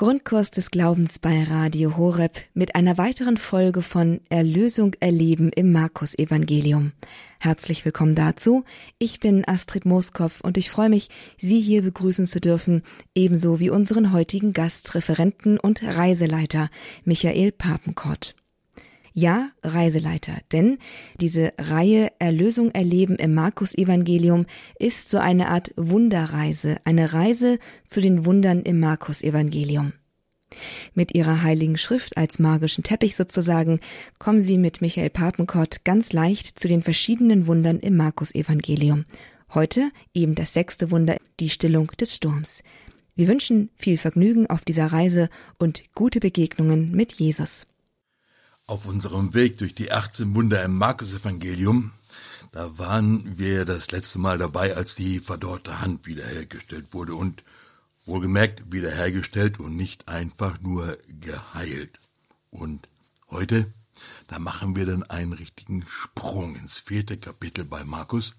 Grundkurs des Glaubens bei Radio Horeb mit einer weiteren Folge von Erlösung erleben im Markus Evangelium. Herzlich willkommen dazu. Ich bin Astrid Mooskopf und ich freue mich, Sie hier begrüßen zu dürfen, ebenso wie unseren heutigen Gastreferenten und Reiseleiter Michael Papenkort. Ja, Reiseleiter, denn diese Reihe Erlösung erleben im Markus Evangelium ist so eine Art Wunderreise, eine Reise zu den Wundern im Markus Evangelium. Mit ihrer heiligen Schrift als magischen Teppich sozusagen kommen sie mit Michael Papenkort ganz leicht zu den verschiedenen Wundern im Markus Evangelium. Heute eben das sechste Wunder, die Stillung des Sturms. Wir wünschen viel Vergnügen auf dieser Reise und gute Begegnungen mit Jesus auf unserem Weg durch die 18 Wunder im Markus-Evangelium, da waren wir das letzte Mal dabei, als die verdorrte Hand wiederhergestellt wurde und wohlgemerkt wiederhergestellt und nicht einfach nur geheilt. Und heute, da machen wir dann einen richtigen Sprung ins vierte Kapitel bei Markus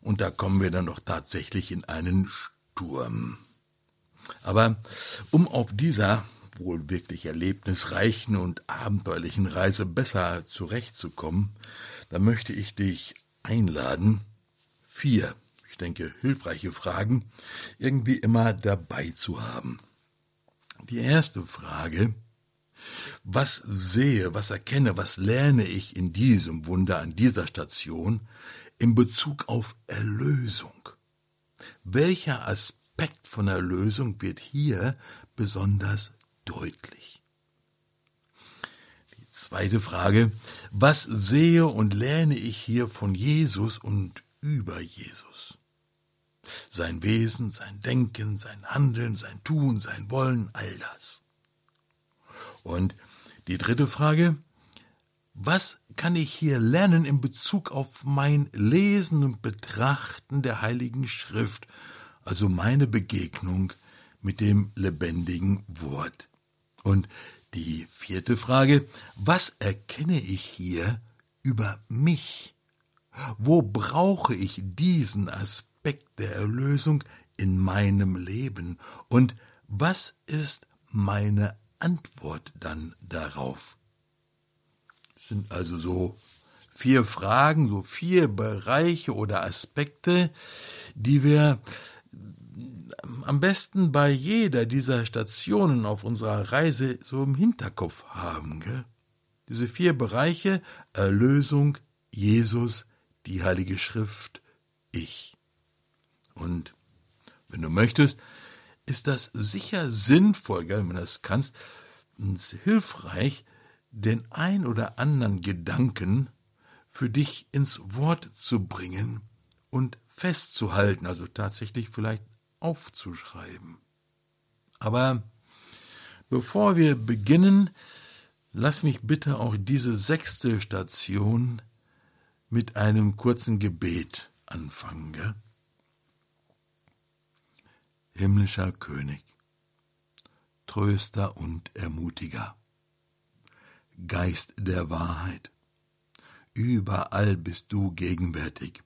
und da kommen wir dann doch tatsächlich in einen Sturm. Aber um auf dieser wohl wirklich erlebnisreichen und abenteuerlichen Reise besser zurechtzukommen, da möchte ich dich einladen, vier, ich denke, hilfreiche Fragen irgendwie immer dabei zu haben. Die erste Frage, was sehe, was erkenne, was lerne ich in diesem Wunder an dieser Station in Bezug auf Erlösung? Welcher Aspekt von Erlösung wird hier besonders deutlich. Die zweite Frage, was sehe und lerne ich hier von Jesus und über Jesus? Sein Wesen, sein Denken, sein Handeln, sein Tun, sein Wollen, all das. Und die dritte Frage, was kann ich hier lernen in Bezug auf mein Lesen und Betrachten der Heiligen Schrift, also meine Begegnung mit dem lebendigen Wort und die vierte Frage, was erkenne ich hier über mich? Wo brauche ich diesen Aspekt der Erlösung in meinem Leben? Und was ist meine Antwort dann darauf? Das sind also so vier Fragen, so vier Bereiche oder Aspekte, die wir am besten bei jeder dieser Stationen auf unserer Reise so im Hinterkopf haben. Gell? Diese vier Bereiche Erlösung, Jesus, die Heilige Schrift, ich. Und wenn du möchtest, ist das sicher sinnvoll, gell, wenn du das kannst, hilfreich, den ein oder anderen Gedanken für dich ins Wort zu bringen und festzuhalten, also tatsächlich vielleicht aufzuschreiben. Aber bevor wir beginnen, lass mich bitte auch diese sechste Station mit einem kurzen Gebet anfangen. Gell? Himmlischer König, Tröster und Ermutiger, Geist der Wahrheit, überall bist du gegenwärtig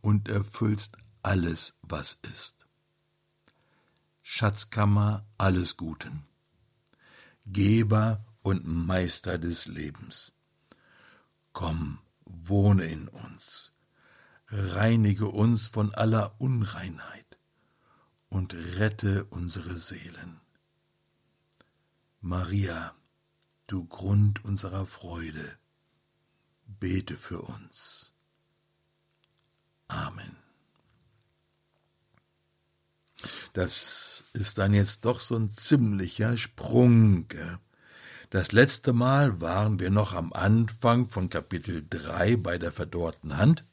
und erfüllst alles, was ist. Schatzkammer alles Guten, Geber und Meister des Lebens. Komm, wohne in uns, reinige uns von aller Unreinheit und rette unsere Seelen. Maria, du Grund unserer Freude, bete für uns. Amen. Das ist dann jetzt doch so ein ziemlicher Sprung. Das letzte Mal waren wir noch am Anfang von Kapitel 3 bei der verdorrten Hand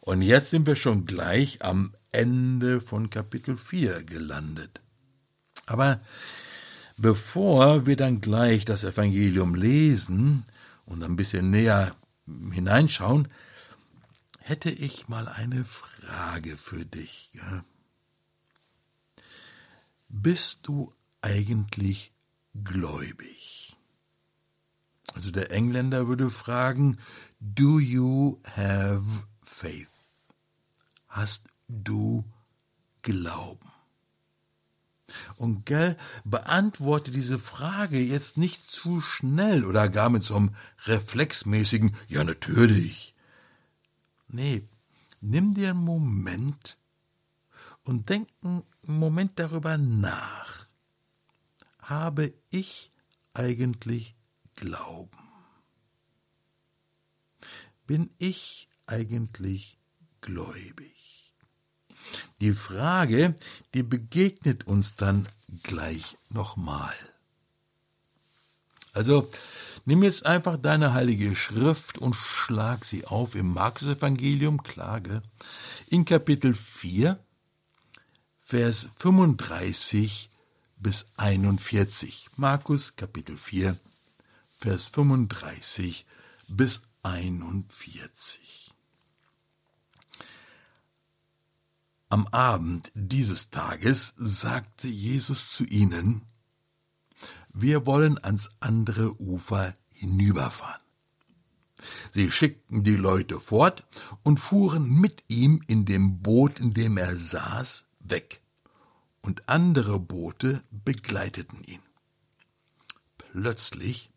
und jetzt sind wir schon gleich am Ende von Kapitel 4 gelandet. Aber bevor wir dann gleich das Evangelium lesen und ein bisschen näher hineinschauen, hätte ich mal eine Frage für dich. Ja? Bist du eigentlich gläubig? Also der Engländer würde fragen, do you have faith? Hast du Glauben? Und gell, beantworte diese Frage jetzt nicht zu schnell oder gar mit so einem reflexmäßigen Ja, natürlich. Nee, nimm dir einen Moment und denk einen Moment darüber nach. Habe ich eigentlich Glauben? Bin ich eigentlich gläubig? Die Frage, die begegnet uns dann gleich nochmal. Also, nimm jetzt einfach deine heilige Schrift und schlag sie auf im Markus-Evangelium, Klage, in Kapitel 4, Vers 35 bis 41. Markus, Kapitel 4, Vers 35 bis 41. Am Abend dieses Tages sagte Jesus zu ihnen, wir wollen ans andere Ufer hinüberfahren. Sie schickten die Leute fort und fuhren mit ihm in dem Boot, in dem er saß, weg, und andere Boote begleiteten ihn. Plötzlich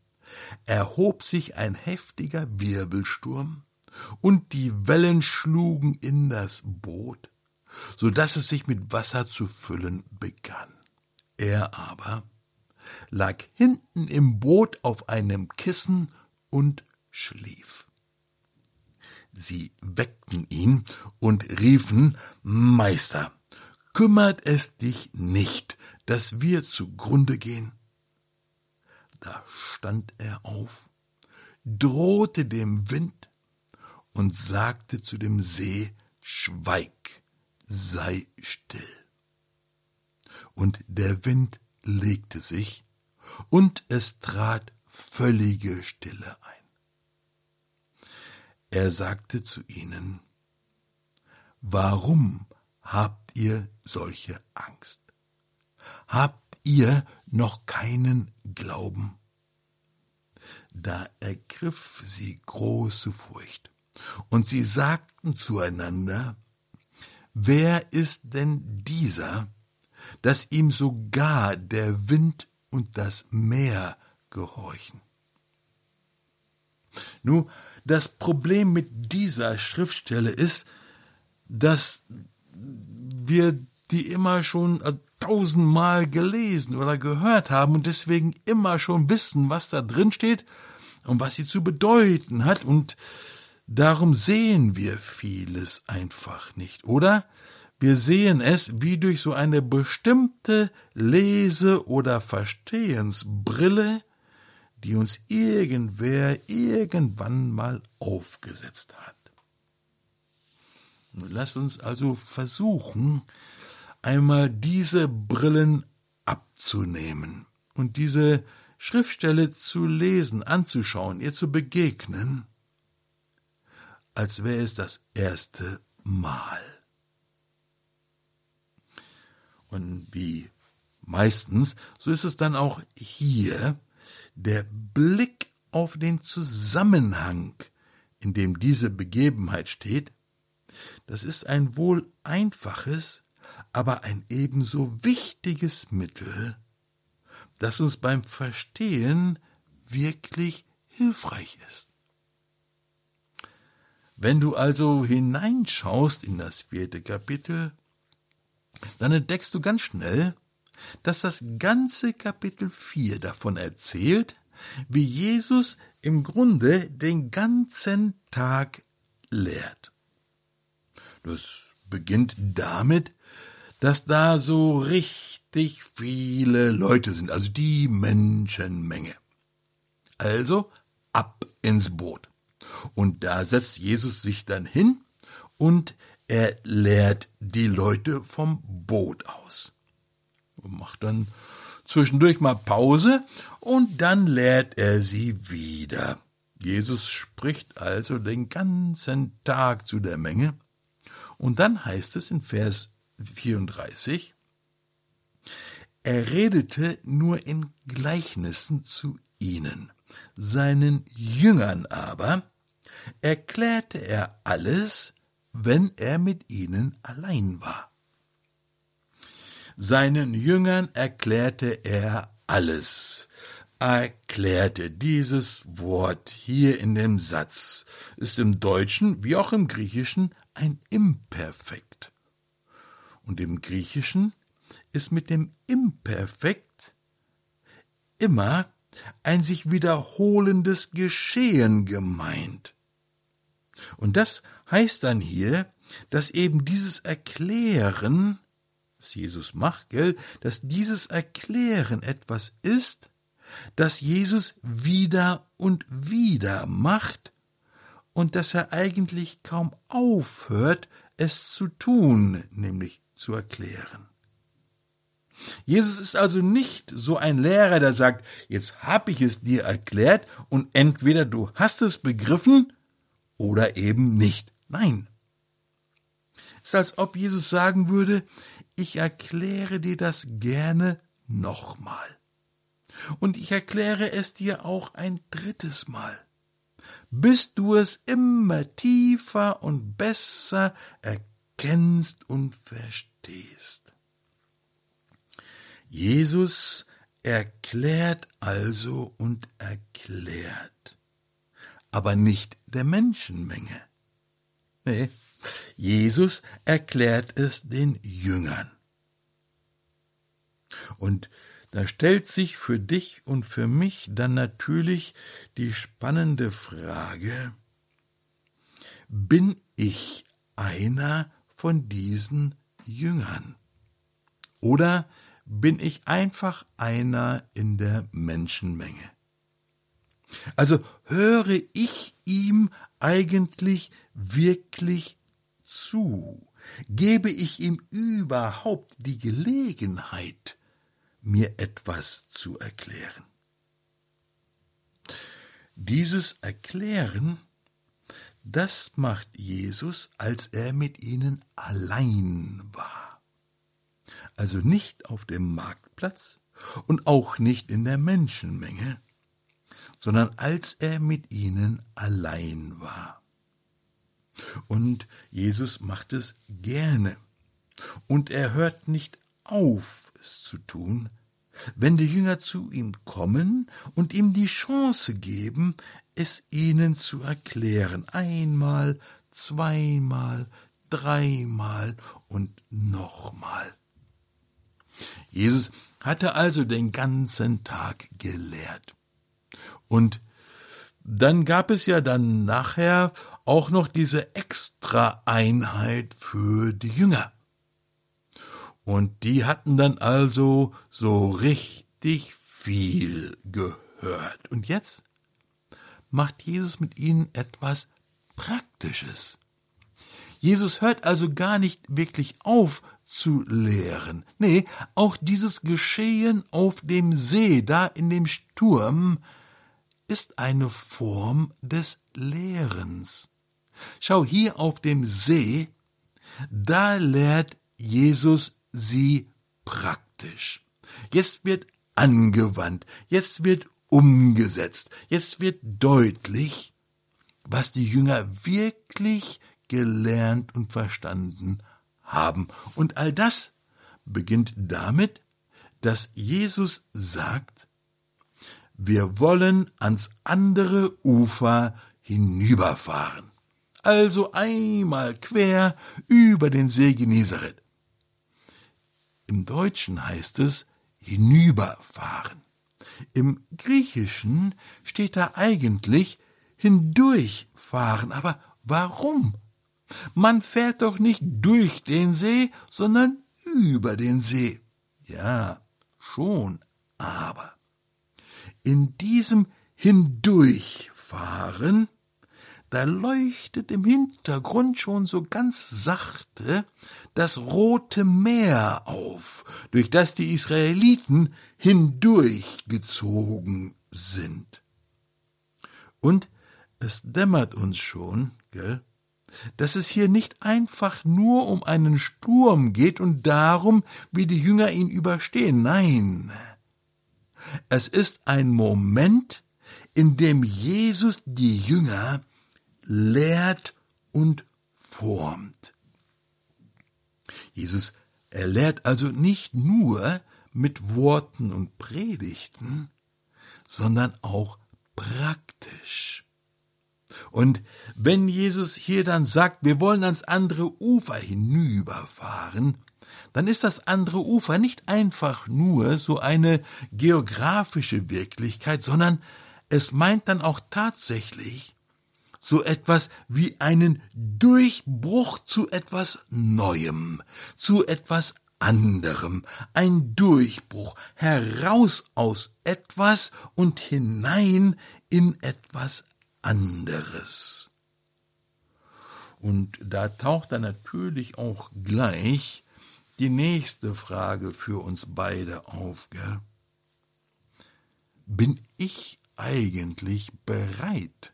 erhob sich ein heftiger Wirbelsturm, und die Wellen schlugen in das Boot, so dass es sich mit Wasser zu füllen begann. Er aber lag hinten im Boot auf einem Kissen und schlief. Sie weckten ihn und riefen Meister, kümmert es dich nicht, dass wir zugrunde gehen? Da stand er auf, drohte dem Wind und sagte zu dem See Schweig, sei still. Und der Wind legte sich, und es trat völlige Stille ein. Er sagte zu ihnen, Warum habt ihr solche Angst? Habt ihr noch keinen Glauben? Da ergriff sie große Furcht, und sie sagten zueinander, Wer ist denn dieser, dass ihm sogar der Wind und das Meer gehorchen? Nun, das Problem mit dieser Schriftstelle ist, dass wir die immer schon tausendmal gelesen oder gehört haben und deswegen immer schon wissen, was da drin steht und was sie zu bedeuten hat und Darum sehen wir vieles einfach nicht, oder? Wir sehen es wie durch so eine bestimmte Lese- oder Verstehensbrille, die uns irgendwer irgendwann mal aufgesetzt hat. Lass uns also versuchen, einmal diese Brillen abzunehmen und diese Schriftstelle zu lesen, anzuschauen, ihr zu begegnen als wäre es das erste Mal. Und wie meistens, so ist es dann auch hier der Blick auf den Zusammenhang, in dem diese Begebenheit steht, das ist ein wohl einfaches, aber ein ebenso wichtiges Mittel, das uns beim Verstehen wirklich hilfreich ist. Wenn du also hineinschaust in das vierte Kapitel, dann entdeckst du ganz schnell, dass das ganze Kapitel 4 davon erzählt, wie Jesus im Grunde den ganzen Tag lehrt. Das beginnt damit, dass da so richtig viele Leute sind, also die Menschenmenge. Also ab ins Boot. Und da setzt Jesus sich dann hin und er lehrt die Leute vom Boot aus. Und macht dann zwischendurch mal Pause und dann lehrt er sie wieder. Jesus spricht also den ganzen Tag zu der Menge. Und dann heißt es in Vers 34, er redete nur in Gleichnissen zu ihnen. Seinen Jüngern aber erklärte er alles, wenn er mit ihnen allein war. Seinen Jüngern erklärte er alles erklärte dieses Wort hier in dem Satz, ist im Deutschen wie auch im Griechischen ein Imperfekt. Und im Griechischen ist mit dem Imperfekt immer ein sich wiederholendes Geschehen gemeint. Und das heißt dann hier, dass eben dieses Erklären, was Jesus macht, gell, dass dieses Erklären etwas ist, das Jesus wieder und wieder macht und dass er eigentlich kaum aufhört, es zu tun, nämlich zu erklären. Jesus ist also nicht so ein Lehrer, der sagt, jetzt hab ich es dir erklärt und entweder du hast es begriffen oder eben nicht. Nein. Es ist als ob Jesus sagen würde, ich erkläre dir das gerne nochmal. Und ich erkläre es dir auch ein drittes Mal, bis du es immer tiefer und besser erkennst und verstehst. Jesus erklärt also und erklärt, aber nicht der Menschenmenge. Nee, Jesus erklärt es den Jüngern. Und da stellt sich für dich und für mich dann natürlich die spannende Frage, bin ich einer von diesen Jüngern? Oder bin ich einfach einer in der Menschenmenge? Also höre ich ihm eigentlich wirklich zu? Gebe ich ihm überhaupt die Gelegenheit, mir etwas zu erklären. Dieses Erklären, das macht Jesus, als er mit ihnen allein war. Also nicht auf dem Marktplatz und auch nicht in der Menschenmenge, sondern als er mit ihnen allein war. Und Jesus macht es gerne. Und er hört nicht auf, es zu tun, wenn die Jünger zu ihm kommen und ihm die Chance geben, es ihnen zu erklären, einmal, zweimal, dreimal und nochmal. Jesus hatte also den ganzen Tag gelehrt. Und dann gab es ja dann nachher auch noch diese extra Einheit für die Jünger. Und die hatten dann also so richtig viel gehört. Und jetzt macht Jesus mit ihnen etwas Praktisches. Jesus hört also gar nicht wirklich auf zu lehren. Nee, auch dieses Geschehen auf dem See, da in dem Sturm, ist eine Form des Lehrens. Schau hier auf dem See, da lehrt Jesus sie praktisch. Jetzt wird angewandt, jetzt wird umgesetzt, jetzt wird deutlich, was die Jünger wirklich gelernt und verstanden haben. Und all das beginnt damit, dass Jesus sagt, wir wollen ans andere Ufer hinüberfahren. Also einmal quer über den See Genezareth. Im Deutschen heißt es hinüberfahren. Im Griechischen steht da eigentlich hindurchfahren. Aber warum? Man fährt doch nicht durch den See, sondern über den See. Ja, schon, aber in diesem Hindurchfahren da leuchtet im Hintergrund schon so ganz sachte das Rote Meer auf, durch das die Israeliten hindurchgezogen sind. Und es dämmert uns schon, gell, dass es hier nicht einfach nur um einen Sturm geht und darum, wie die Jünger ihn überstehen. Nein, es ist ein Moment, in dem Jesus die Jünger lehrt und formt. Jesus Er lehrt also nicht nur mit Worten und Predigten, sondern auch praktisch. Und wenn Jesus hier dann sagt, wir wollen ans andere Ufer hinüberfahren, dann ist das andere Ufer nicht einfach nur so eine geografische Wirklichkeit, sondern es meint dann auch tatsächlich so etwas wie einen Durchbruch zu etwas Neuem, zu etwas anderem, ein Durchbruch heraus aus etwas und hinein in etwas anderes. Und da taucht dann natürlich auch gleich die nächste Frage für uns beide auf, gell? Bin ich eigentlich bereit,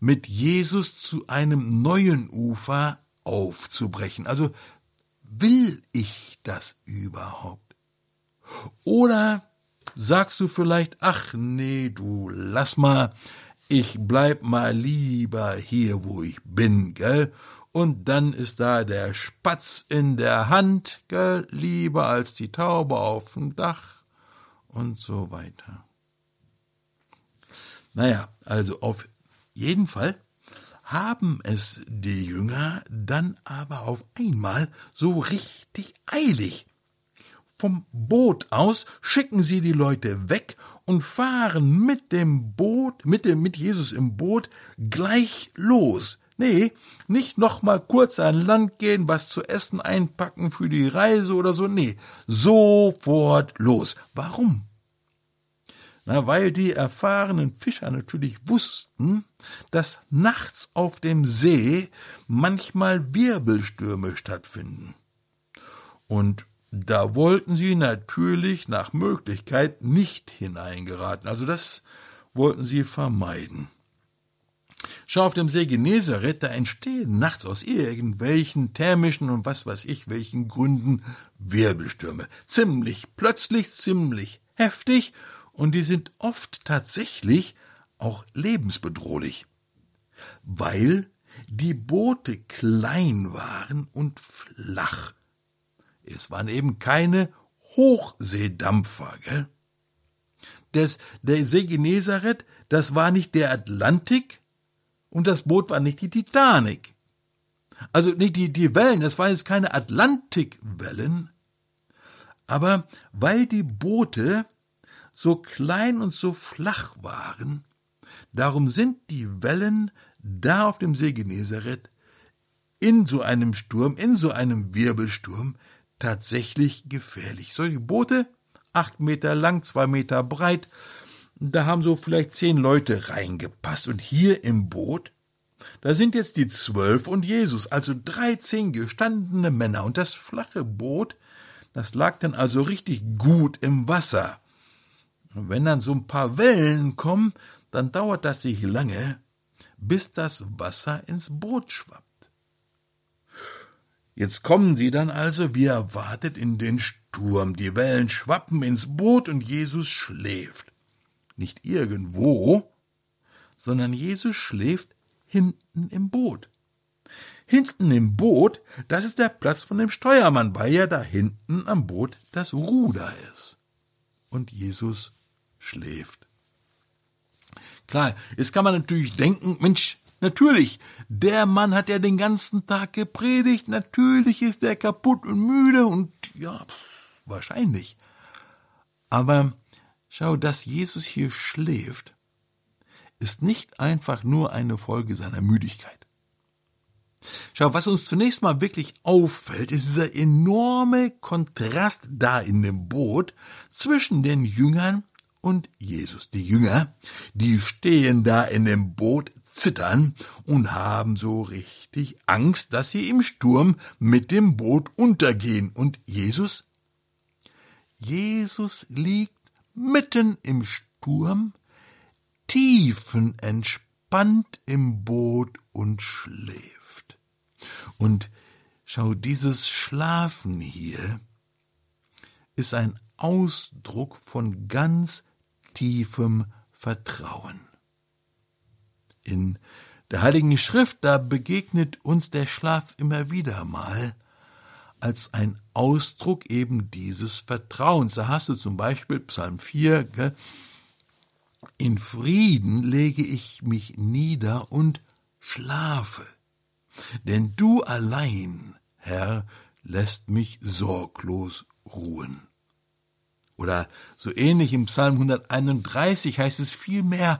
mit Jesus zu einem neuen Ufer aufzubrechen? Also will ich das überhaupt? Oder sagst du vielleicht, ach nee, du lass mal, ich bleib mal lieber hier, wo ich bin, gell? Und dann ist da der Spatz in der Hand, gell, lieber als die Taube auf dem Dach und so weiter. Naja, also auf jeden Fall haben es die Jünger dann aber auf einmal so richtig eilig. Vom Boot aus schicken sie die Leute weg und fahren mit dem Boot, mit dem, mit Jesus im Boot gleich los. Nee, nicht noch mal kurz an Land gehen, was zu essen einpacken für die Reise oder so. Nee, sofort los. Warum? Na, weil die erfahrenen Fischer natürlich wussten, dass nachts auf dem See manchmal Wirbelstürme stattfinden. Und da wollten sie natürlich nach Möglichkeit nicht hineingeraten. Also das wollten sie vermeiden. Schau auf dem See Genezareth, da entstehen nachts aus irgendwelchen thermischen und was weiß ich welchen Gründen Wirbelstürme. Ziemlich plötzlich, ziemlich heftig und die sind oft tatsächlich auch lebensbedrohlich, weil die Boote klein waren und flach. Es waren eben keine Hochseedampfer, gell? Das, der See Genezareth, das war nicht der Atlantik und das Boot war nicht die Titanic. Also nicht die, die Wellen, das waren jetzt keine Atlantikwellen, aber weil die Boote so klein und so flach waren, darum sind die Wellen da auf dem See Genezareth in so einem Sturm, in so einem Wirbelsturm tatsächlich gefährlich. Solche Boote, acht Meter lang, zwei Meter breit, da haben so vielleicht zehn Leute reingepasst. Und hier im Boot, da sind jetzt die zwölf und Jesus, also dreizehn gestandene Männer. Und das flache Boot, das lag dann also richtig gut im Wasser. Und wenn dann so ein paar Wellen kommen, dann dauert das nicht lange, bis das Wasser ins Boot schwappt. Jetzt kommen sie dann also wie erwartet in den Sturm. Die Wellen schwappen ins Boot und Jesus schläft. Nicht irgendwo, sondern Jesus schläft hinten im Boot. Hinten im Boot, das ist der Platz von dem Steuermann, weil ja da hinten am Boot das Ruder ist. Und Jesus schläft. Klar, jetzt kann man natürlich denken, Mensch, natürlich, der Mann hat ja den ganzen Tag gepredigt, natürlich ist er kaputt und müde und ja, wahrscheinlich. Aber schau, dass Jesus hier schläft, ist nicht einfach nur eine Folge seiner Müdigkeit. Schau, was uns zunächst mal wirklich auffällt, ist dieser enorme Kontrast da in dem Boot zwischen den Jüngern und Jesus. Die Jünger, die stehen da in dem Boot, zittern und haben so richtig Angst, dass sie im Sturm mit dem Boot untergehen. Und Jesus? Jesus liegt mitten im Sturm, tiefenentspannt im Boot und schläft. Und schau, dieses Schlafen hier ist ein Ausdruck von ganz tiefem Vertrauen. In der Heiligen Schrift, da begegnet uns der Schlaf immer wieder mal als ein Ausdruck eben dieses Vertrauens. Da hast du zum Beispiel Psalm 4, gell? in Frieden lege ich mich nieder und schlafe, denn du allein, Herr, lässt mich sorglos ruhen. Oder so ähnlich im Psalm 131 heißt es vielmehr,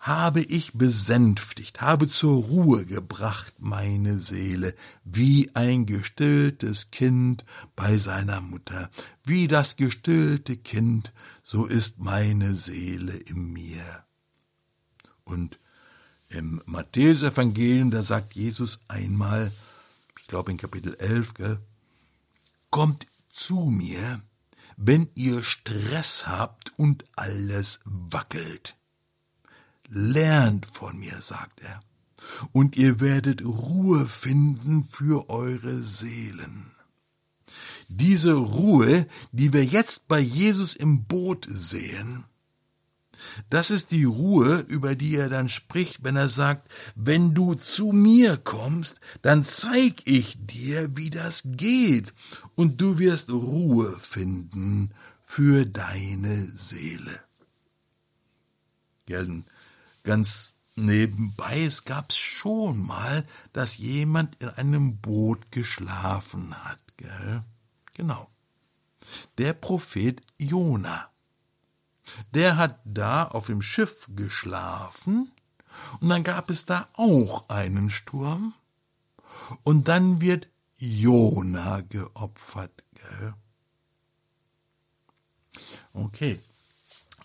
habe ich besänftigt, habe zur Ruhe gebracht meine Seele, wie ein gestilltes Kind bei seiner Mutter, wie das gestillte Kind, so ist meine Seele in mir. Und im Matthäusevangelium, da sagt Jesus einmal, ich glaube in Kapitel 11, gell, kommt zu mir, wenn ihr Stress habt und alles wackelt. Lernt von mir, sagt er, und ihr werdet Ruhe finden für eure Seelen. Diese Ruhe, die wir jetzt bei Jesus im Boot sehen, das ist die Ruhe, über die er dann spricht, wenn er sagt, wenn du zu mir kommst, dann zeig ich dir, wie das geht, und du wirst Ruhe finden für deine Seele. Ja, ganz nebenbei, es gab's schon mal, dass jemand in einem Boot geschlafen hat, gell? Genau. Der Prophet Jona. Der hat da auf dem Schiff geschlafen und dann gab es da auch einen Sturm und dann wird Jona geopfert, gell? Okay.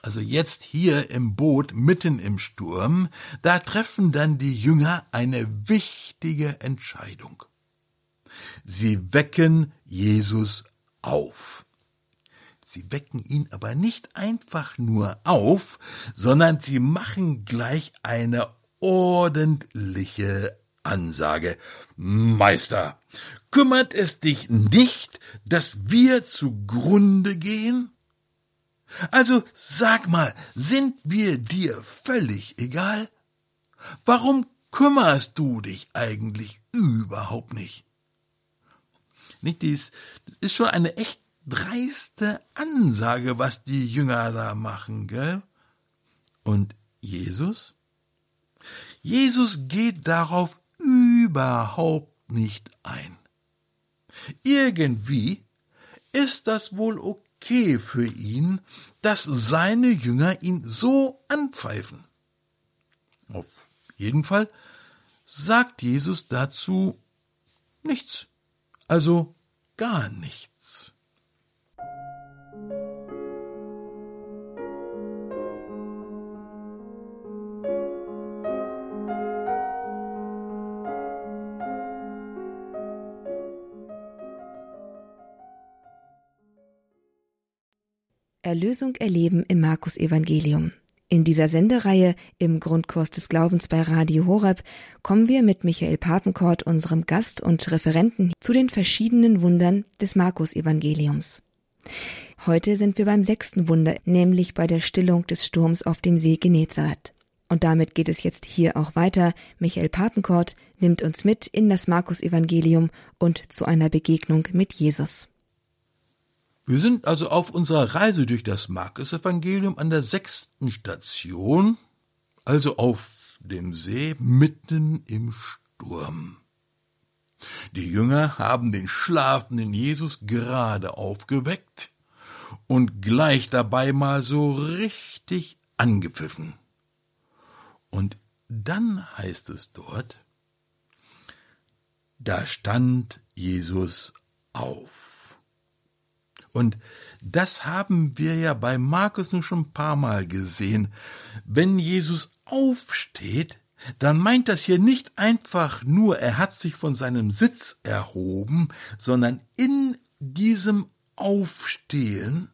Also jetzt hier im Boot mitten im Sturm, da treffen dann die Jünger eine wichtige Entscheidung. Sie wecken Jesus auf. Sie wecken ihn aber nicht einfach nur auf, sondern sie machen gleich eine ordentliche Ansage. Meister, kümmert es dich nicht, dass wir zugrunde gehen? Also sag mal, sind wir dir völlig egal? Warum kümmerst du dich eigentlich überhaupt nicht? Nicht dies ist schon eine echt dreiste Ansage, was die Jünger da machen, gell? Und Jesus? Jesus geht darauf überhaupt nicht ein. Irgendwie ist das wohl okay für ihn, dass seine Jünger ihn so anpfeifen. Auf jeden Fall sagt Jesus dazu nichts, also gar nichts. Erlösung erleben im Markus Evangelium. In dieser Sendereihe im Grundkurs des Glaubens bei Radio Horeb kommen wir mit Michael Papenkort, unserem Gast und Referenten, zu den verschiedenen Wundern des Markus Evangeliums. Heute sind wir beim sechsten Wunder, nämlich bei der Stillung des Sturms auf dem See Genezareth. Und damit geht es jetzt hier auch weiter. Michael Papenkort nimmt uns mit in das Markus Evangelium und zu einer Begegnung mit Jesus. Wir sind also auf unserer Reise durch das Markus-Evangelium an der sechsten Station, also auf dem See mitten im Sturm. Die Jünger haben den schlafenden Jesus gerade aufgeweckt und gleich dabei mal so richtig angepfiffen. Und dann heißt es dort, da stand Jesus auf. Und das haben wir ja bei Markus nun schon ein paar Mal gesehen. Wenn Jesus aufsteht, dann meint das hier nicht einfach nur, er hat sich von seinem Sitz erhoben, sondern in diesem Aufstehen,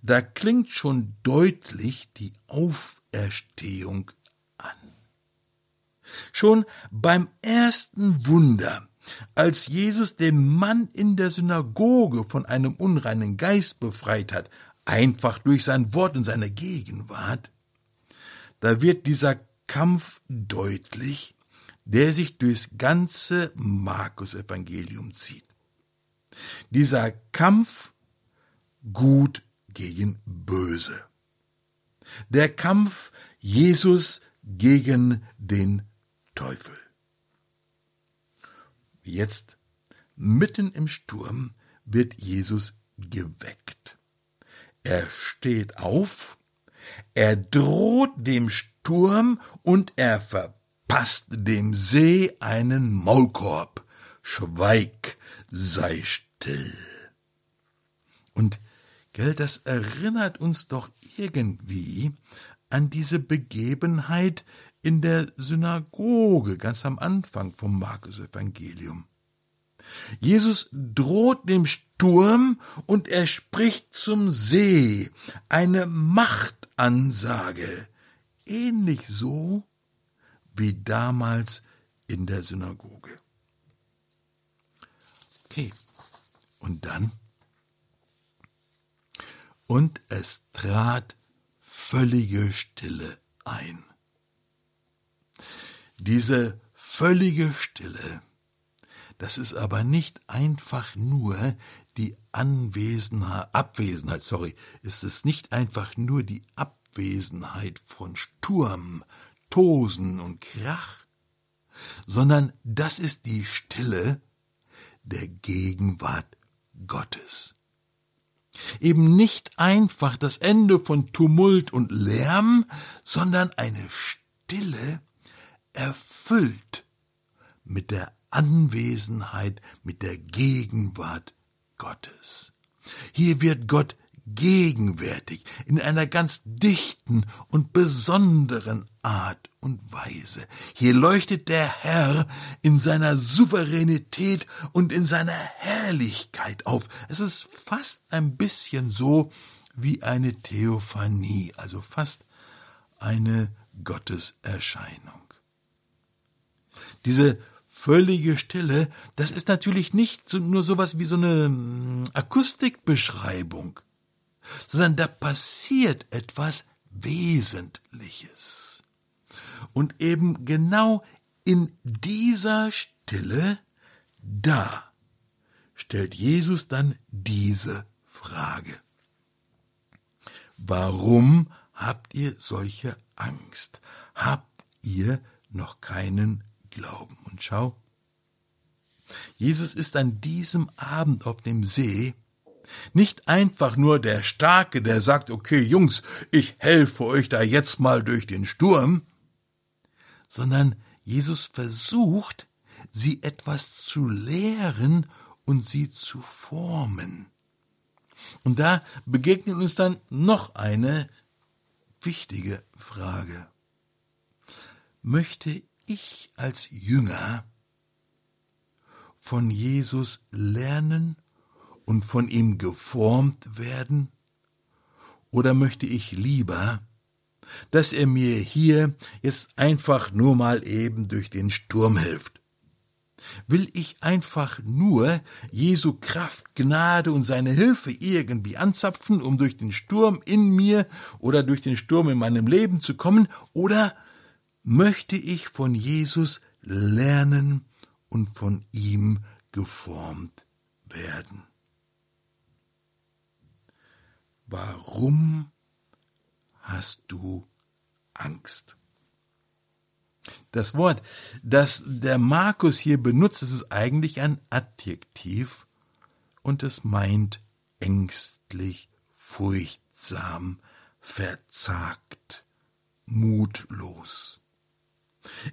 da klingt schon deutlich die Auferstehung an. Schon beim ersten Wunder, als Jesus den Mann in der Synagoge von einem unreinen Geist befreit hat, einfach durch sein Wort und seine Gegenwart, da wird dieser Kampf deutlich, der sich durchs ganze Markus-Evangelium zieht. Dieser Kampf gut gegen böse. Der Kampf Jesus gegen den Teufel. Jetzt, mitten im Sturm, wird Jesus geweckt. Er steht auf, er droht dem Sturm und er verpasst dem See einen Maulkorb. Schweig, sei still. Und, gell, das erinnert uns doch irgendwie an diese Begebenheit in der Synagoge ganz am Anfang vom Markus Evangelium. Jesus droht dem Sturm und er spricht zum See, eine Machtansage, ähnlich so wie damals in der Synagoge. Okay, und dann? Und es trat völlige Stille ein. Diese völlige Stille das ist aber nicht einfach nur die Anwesenheit, Abwesenheit, sorry, ist es nicht einfach nur die Abwesenheit von Sturm, Tosen und Krach, sondern das ist die Stille der Gegenwart Gottes. Eben nicht einfach das Ende von Tumult und Lärm, sondern eine Stille erfüllt mit der Anwesenheit, mit der Gegenwart Gottes. Hier wird Gott gegenwärtig in einer ganz dichten und besonderen Art und Weise. Hier leuchtet der Herr in seiner Souveränität und in seiner Herrlichkeit auf. Es ist fast ein bisschen so wie eine Theophanie, also fast eine Gotteserscheinung. Diese völlige Stille, das ist natürlich nicht so, nur sowas wie so eine hm, Akustikbeschreibung, sondern da passiert etwas Wesentliches. Und eben genau in dieser Stille, da stellt Jesus dann diese Frage. Warum habt ihr solche Angst? Habt ihr noch keinen glauben. Und schau, Jesus ist an diesem Abend auf dem See nicht einfach nur der Starke, der sagt, okay, Jungs, ich helfe euch da jetzt mal durch den Sturm, sondern Jesus versucht, sie etwas zu lehren und sie zu formen. Und da begegnet uns dann noch eine wichtige Frage. Möchte ich als Jünger von Jesus lernen und von ihm geformt werden? Oder möchte ich lieber, dass er mir hier jetzt einfach nur mal eben durch den Sturm hilft? Will ich einfach nur Jesu Kraft, Gnade und seine Hilfe irgendwie anzapfen, um durch den Sturm in mir oder durch den Sturm in meinem Leben zu kommen? Oder möchte ich von Jesus lernen und von ihm geformt werden. Warum hast du Angst? Das Wort, das der Markus hier benutzt, ist eigentlich ein Adjektiv und es meint ängstlich, furchtsam, verzagt, mutlos.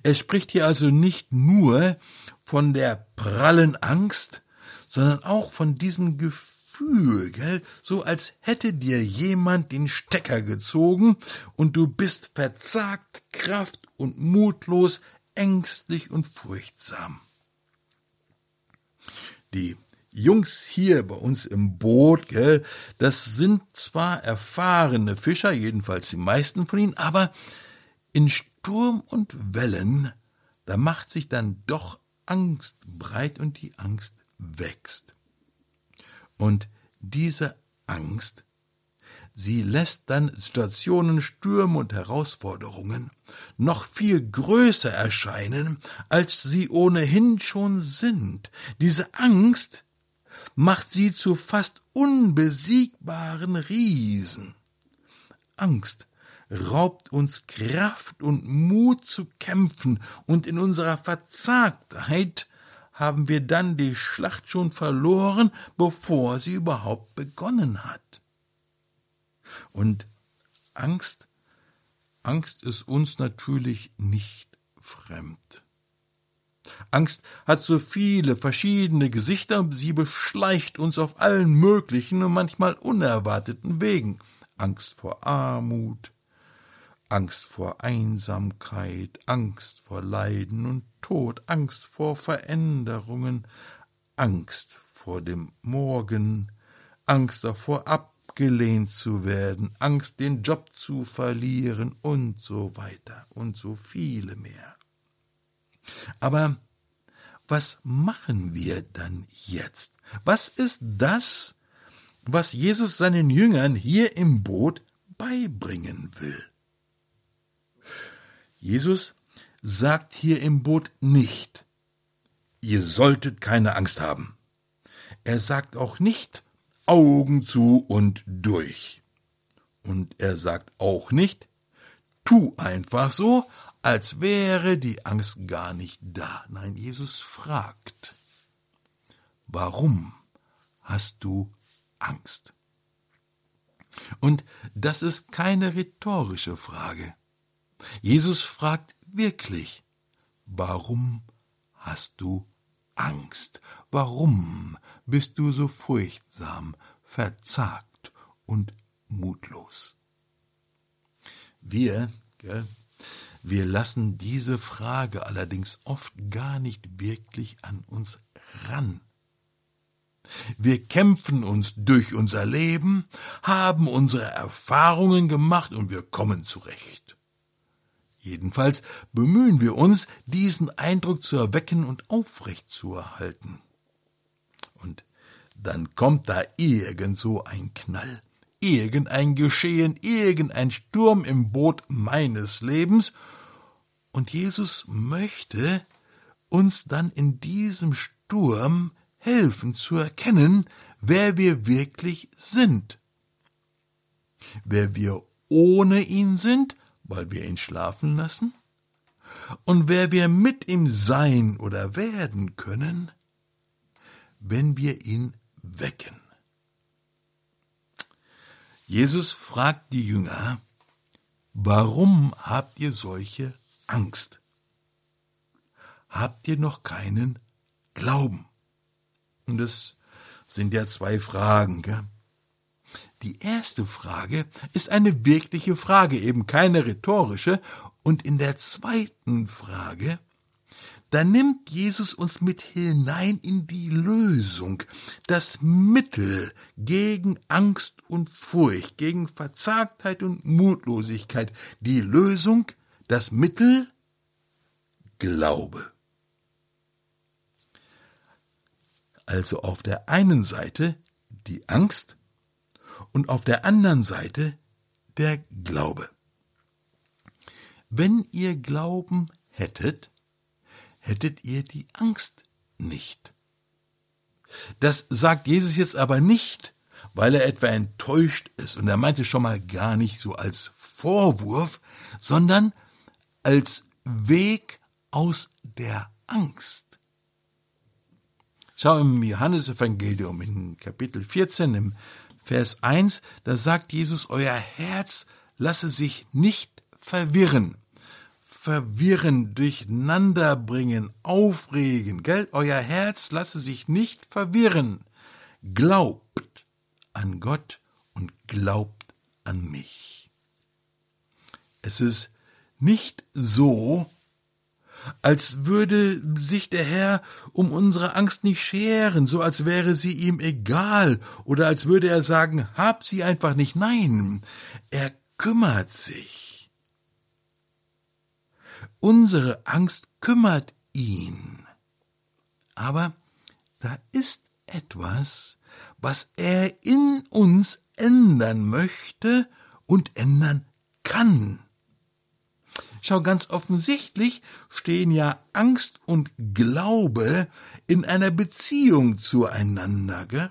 Er spricht hier also nicht nur von der prallen Angst, sondern auch von diesem Gefühl, gell? so als hätte dir jemand den Stecker gezogen und du bist verzagt, kraft und mutlos, ängstlich und furchtsam. Die Jungs hier bei uns im Boot, gell, das sind zwar erfahrene Fischer, jedenfalls die meisten von ihnen, aber in Sturm und Wellen, da macht sich dann doch Angst breit und die Angst wächst. Und diese Angst, sie lässt dann Situationen, Stürme und Herausforderungen noch viel größer erscheinen, als sie ohnehin schon sind. Diese Angst, macht sie zu fast unbesiegbaren Riesen. Angst raubt uns Kraft und Mut zu kämpfen, und in unserer Verzagtheit haben wir dann die Schlacht schon verloren, bevor sie überhaupt begonnen hat. Und Angst, Angst ist uns natürlich nicht fremd. Angst hat so viele verschiedene Gesichter sie beschleicht uns auf allen möglichen und manchmal unerwarteten Wegen. Angst vor Armut, Angst vor Einsamkeit, Angst vor Leiden und Tod, Angst vor Veränderungen, Angst vor dem Morgen, Angst davor abgelehnt zu werden, Angst den Job zu verlieren und so weiter und so viele mehr. Aber was machen wir dann jetzt? Was ist das, was Jesus seinen Jüngern hier im Boot beibringen will? Jesus sagt hier im Boot nicht, ihr solltet keine Angst haben. Er sagt auch nicht, Augen zu und durch. Und er sagt auch nicht, tu einfach so, als wäre die Angst gar nicht da. Nein, Jesus fragt, warum hast du Angst? Und das ist keine rhetorische Frage. Jesus fragt wirklich, warum hast du Angst? Warum bist du so furchtsam, verzagt und mutlos? Wir, gell, wir lassen diese Frage allerdings oft gar nicht wirklich an uns ran. Wir kämpfen uns durch unser Leben, haben unsere Erfahrungen gemacht und wir kommen zurecht. Jedenfalls bemühen wir uns, diesen Eindruck zu erwecken und aufrecht zu erhalten. Und dann kommt da irgend so ein Knall, irgendein Geschehen, irgendein Sturm im Boot meines Lebens, und Jesus möchte uns dann in diesem Sturm helfen zu erkennen, wer wir wirklich sind. Wer wir ohne ihn sind, weil wir ihn schlafen lassen, und wer wir mit ihm sein oder werden können, wenn wir ihn wecken. Jesus fragt die Jünger, warum habt ihr solche Angst? Habt ihr noch keinen Glauben? Und es sind ja zwei Fragen. Gell? Die erste Frage ist eine wirkliche Frage, eben keine rhetorische. Und in der zweiten Frage da nimmt Jesus uns mit hinein in die Lösung, das Mittel gegen Angst und Furcht, gegen Verzagtheit und Mutlosigkeit, die Lösung, das Mittel Glaube. Also auf der einen Seite die Angst und auf der anderen Seite der Glaube. Wenn ihr Glauben hättet, hättet ihr die Angst nicht. Das sagt Jesus jetzt aber nicht, weil er etwa enttäuscht ist, und er meinte schon mal gar nicht so als Vorwurf, sondern als Weg aus der Angst. Schau im Johannesevangelium in Kapitel 14 im Vers 1, da sagt Jesus, euer Herz lasse sich nicht verwirren verwirren, durcheinander bringen, aufregen, gell? Euer Herz lasse sich nicht verwirren. Glaubt an Gott und glaubt an mich. Es ist nicht so, als würde sich der Herr um unsere Angst nicht scheren, so als wäre sie ihm egal, oder als würde er sagen, hab sie einfach nicht. Nein, er kümmert sich. Unsere Angst kümmert ihn. Aber da ist etwas, was er in uns ändern möchte und ändern kann. Schau, ganz offensichtlich stehen ja Angst und Glaube in einer Beziehung zueinander. Gell?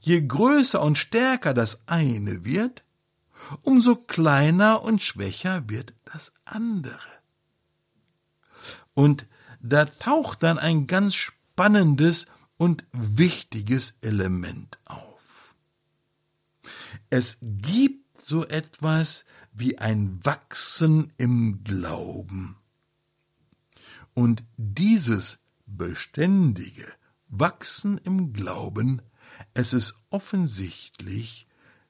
Je größer und stärker das eine wird, umso kleiner und schwächer wird das andere. Und da taucht dann ein ganz spannendes und wichtiges Element auf. Es gibt so etwas wie ein Wachsen im Glauben. Und dieses beständige Wachsen im Glauben, es ist offensichtlich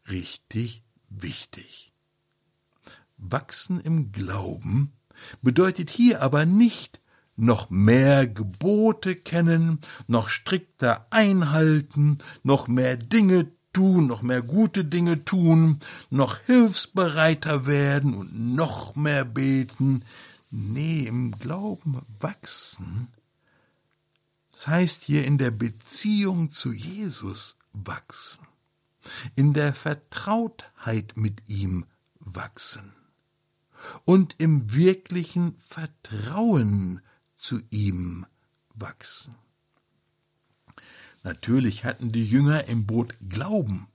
richtig wichtig. Wachsen im Glauben bedeutet hier aber nicht noch mehr Gebote kennen, noch strikter einhalten, noch mehr Dinge tun, noch mehr gute Dinge tun, noch hilfsbereiter werden und noch mehr beten. Nee, im Glauben wachsen. Das heißt hier in der Beziehung zu Jesus wachsen, in der Vertrautheit mit ihm wachsen und im wirklichen Vertrauen zu ihm wachsen. Natürlich hatten die Jünger im Boot Glauben.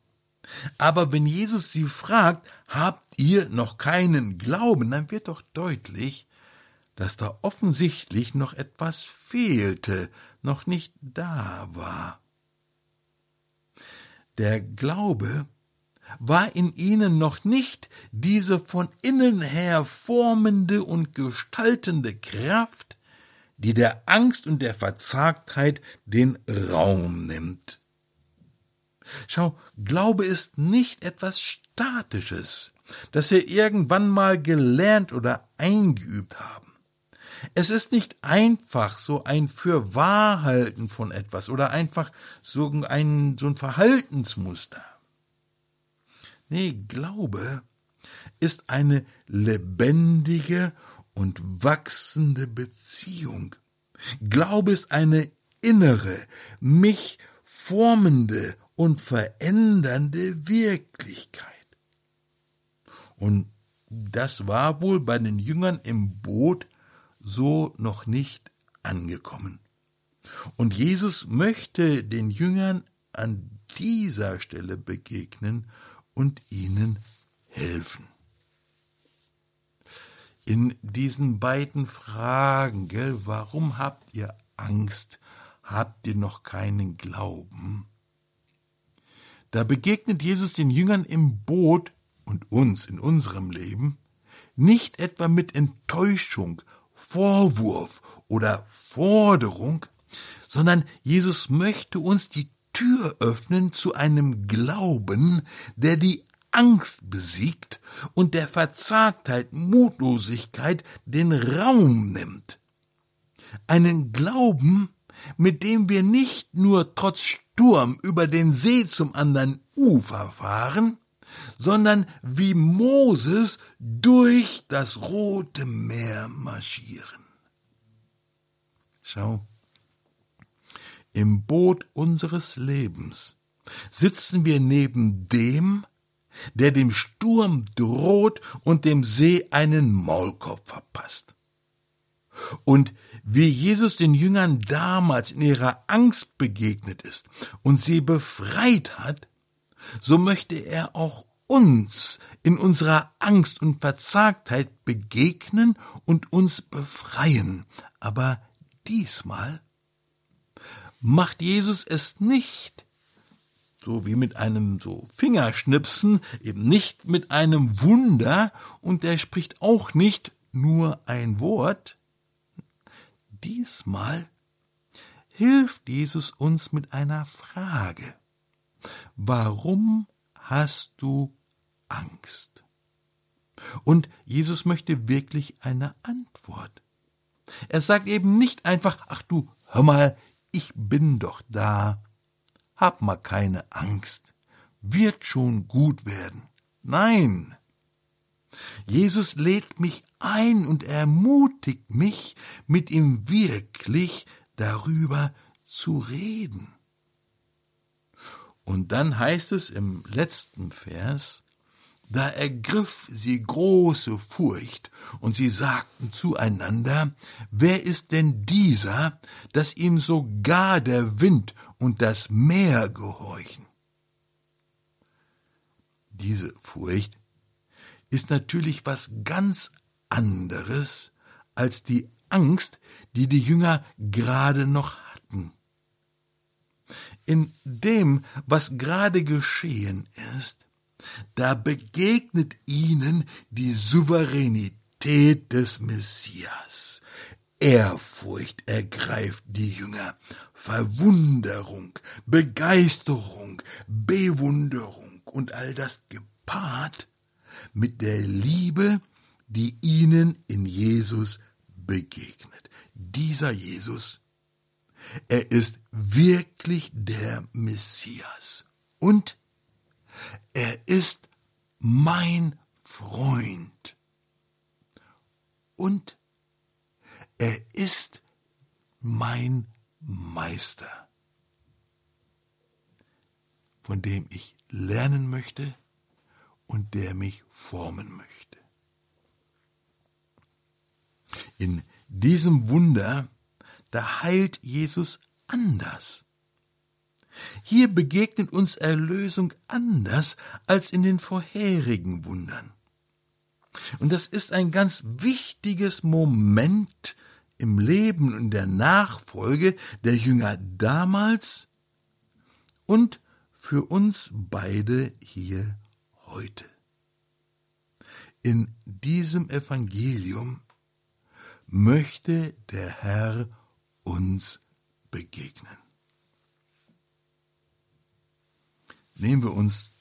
Aber wenn Jesus sie fragt, habt ihr noch keinen Glauben, dann wird doch deutlich, dass da offensichtlich noch etwas fehlte, noch nicht da war. Der Glaube war in ihnen noch nicht diese von innen her formende und gestaltende Kraft, die der Angst und der Verzagtheit den Raum nimmt. Schau, Glaube ist nicht etwas Statisches, das wir irgendwann mal gelernt oder eingeübt haben. Es ist nicht einfach so ein Fürwahrhalten von etwas oder einfach so ein, so ein Verhaltensmuster. Nee, Glaube ist eine lebendige und wachsende Beziehung. Glaube ist eine innere, mich formende und verändernde Wirklichkeit. Und das war wohl bei den Jüngern im Boot so noch nicht angekommen. Und Jesus möchte den Jüngern an dieser Stelle begegnen und ihnen helfen in diesen beiden Fragen, gell, warum habt ihr Angst? Habt ihr noch keinen Glauben? Da begegnet Jesus den Jüngern im Boot und uns in unserem Leben nicht etwa mit Enttäuschung, Vorwurf oder Forderung, sondern Jesus möchte uns die Tür öffnen zu einem Glauben, der die Angst besiegt und der Verzagtheit, Mutlosigkeit den Raum nimmt. Einen Glauben, mit dem wir nicht nur trotz Sturm über den See zum anderen Ufer fahren, sondern wie Moses durch das Rote Meer marschieren. Schau, im Boot unseres Lebens sitzen wir neben dem, der dem Sturm droht und dem See einen Maulkorb verpasst. Und wie Jesus den Jüngern damals in ihrer Angst begegnet ist und sie befreit hat, so möchte er auch uns in unserer Angst und Verzagtheit begegnen und uns befreien. Aber diesmal macht Jesus es nicht so wie mit einem so Fingerschnipsen, eben nicht mit einem Wunder, und er spricht auch nicht nur ein Wort. Diesmal hilft Jesus uns mit einer Frage. Warum hast du Angst? Und Jesus möchte wirklich eine Antwort. Er sagt eben nicht einfach, ach du, hör mal, ich bin doch da, hab mal keine Angst, wird schon gut werden. Nein. Jesus lädt mich ein und ermutigt mich, mit ihm wirklich darüber zu reden. Und dann heißt es im letzten Vers, da ergriff sie große Furcht, und sie sagten zueinander, Wer ist denn dieser, dass ihm sogar der Wind und das Meer gehorchen? diese Furcht ist natürlich was ganz anderes als die Angst, die die Jünger gerade noch hatten. In dem, was gerade geschehen ist, da begegnet ihnen die Souveränität des Messias. Ehrfurcht ergreift die Jünger, Verwunderung, Begeisterung, Bewunderung und all das gepaart mit der Liebe, die ihnen in Jesus begegnet. Dieser Jesus, er ist wirklich der Messias und er ist mein Freund und er ist mein Meister, von dem ich lernen möchte und der mich formen möchte. In diesem Wunder, da heilt Jesus anders. Hier begegnet uns Erlösung anders als in den vorherigen Wundern. Und das ist ein ganz wichtiges Moment im Leben und der Nachfolge der Jünger damals und für uns beide hier heute. In diesem Evangelium möchte der Herr uns begegnen. Nehmen wir uns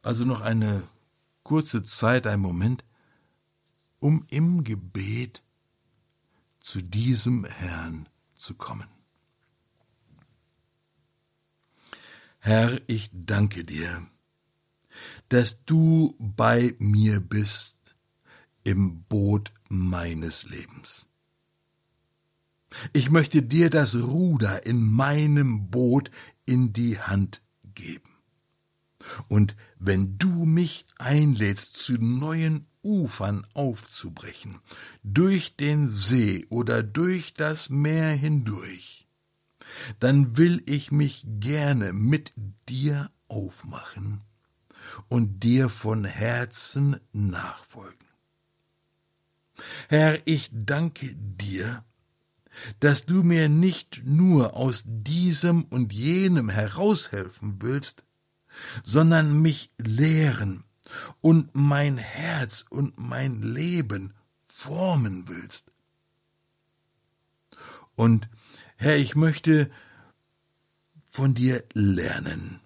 also noch eine kurze Zeit, einen Moment, um im Gebet zu diesem Herrn zu kommen. Herr, ich danke dir, dass du bei mir bist im Boot meines Lebens. Ich möchte dir das Ruder in meinem Boot in die Hand geben. Und wenn du mich einlädst, zu neuen Ufern aufzubrechen, durch den See oder durch das Meer hindurch, dann will ich mich gerne mit dir aufmachen und dir von Herzen nachfolgen. Herr, ich danke dir, dass du mir nicht nur aus diesem und jenem heraushelfen willst, sondern mich lehren und mein Herz und mein Leben formen willst. Und Herr, ich möchte von dir lernen.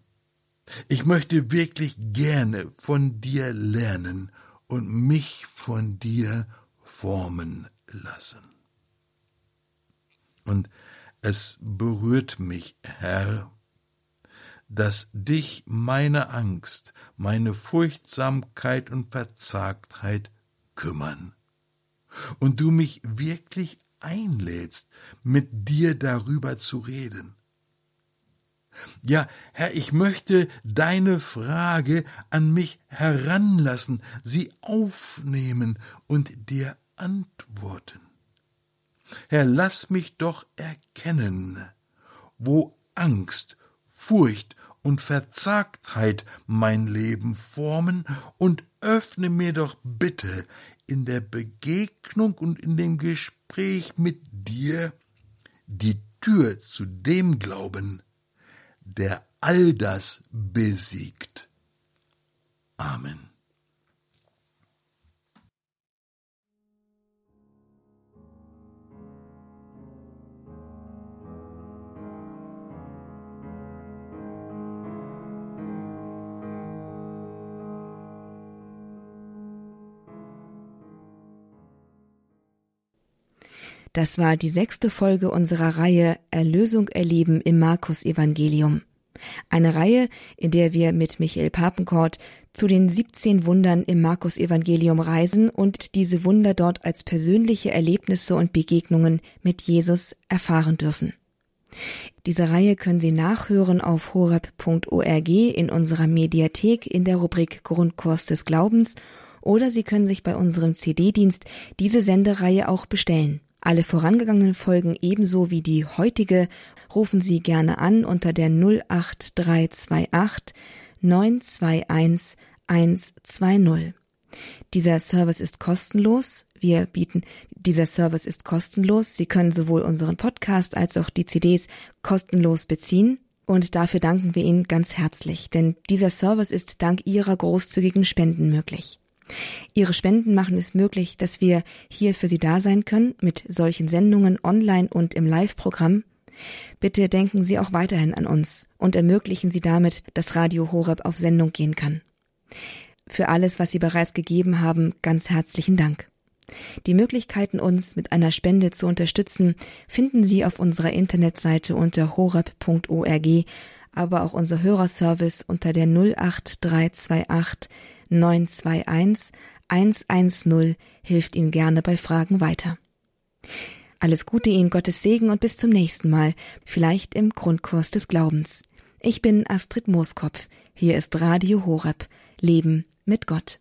Ich möchte wirklich gerne von dir lernen und mich von dir formen lassen. Und es berührt mich, Herr, dass dich meine Angst, meine Furchtsamkeit und Verzagtheit kümmern. Und du mich wirklich einlädst, mit dir darüber zu reden. Ja, Herr, ich möchte deine Frage an mich heranlassen, sie aufnehmen und dir antworten. Herr, lass mich doch erkennen, wo Angst, Furcht und Verzagtheit mein Leben formen und öffne mir doch bitte in der Begegnung und in dem Gespräch mit dir die Tür zu dem Glauben, der all das besiegt. Amen. Das war die sechste Folge unserer Reihe Erlösung erleben im Markus Evangelium. Eine Reihe, in der wir mit Michael Papenkort zu den 17 Wundern im Markus Evangelium reisen und diese Wunder dort als persönliche Erlebnisse und Begegnungen mit Jesus erfahren dürfen. Diese Reihe können Sie nachhören auf horeb.org in unserer Mediathek in der Rubrik Grundkurs des Glaubens oder Sie können sich bei unserem CD-Dienst diese Sendereihe auch bestellen. Alle vorangegangenen Folgen ebenso wie die heutige rufen Sie gerne an unter der 08328 921 120. Dieser Service ist kostenlos. Wir bieten, dieser Service ist kostenlos. Sie können sowohl unseren Podcast als auch die CDs kostenlos beziehen. Und dafür danken wir Ihnen ganz herzlich, denn dieser Service ist dank Ihrer großzügigen Spenden möglich. Ihre Spenden machen es möglich, dass wir hier für Sie da sein können mit solchen Sendungen online und im Live-Programm. Bitte denken Sie auch weiterhin an uns und ermöglichen Sie damit, dass Radio Horeb auf Sendung gehen kann. Für alles, was Sie bereits gegeben haben, ganz herzlichen Dank. Die Möglichkeiten, uns mit einer Spende zu unterstützen, finden Sie auf unserer Internetseite unter horeb.org, aber auch unser Hörerservice unter der 08328 921 110 hilft Ihnen gerne bei Fragen weiter. Alles Gute Ihnen, Gottes Segen und bis zum nächsten Mal, vielleicht im Grundkurs des Glaubens. Ich bin Astrid Mooskopf. Hier ist Radio Horeb. Leben mit Gott.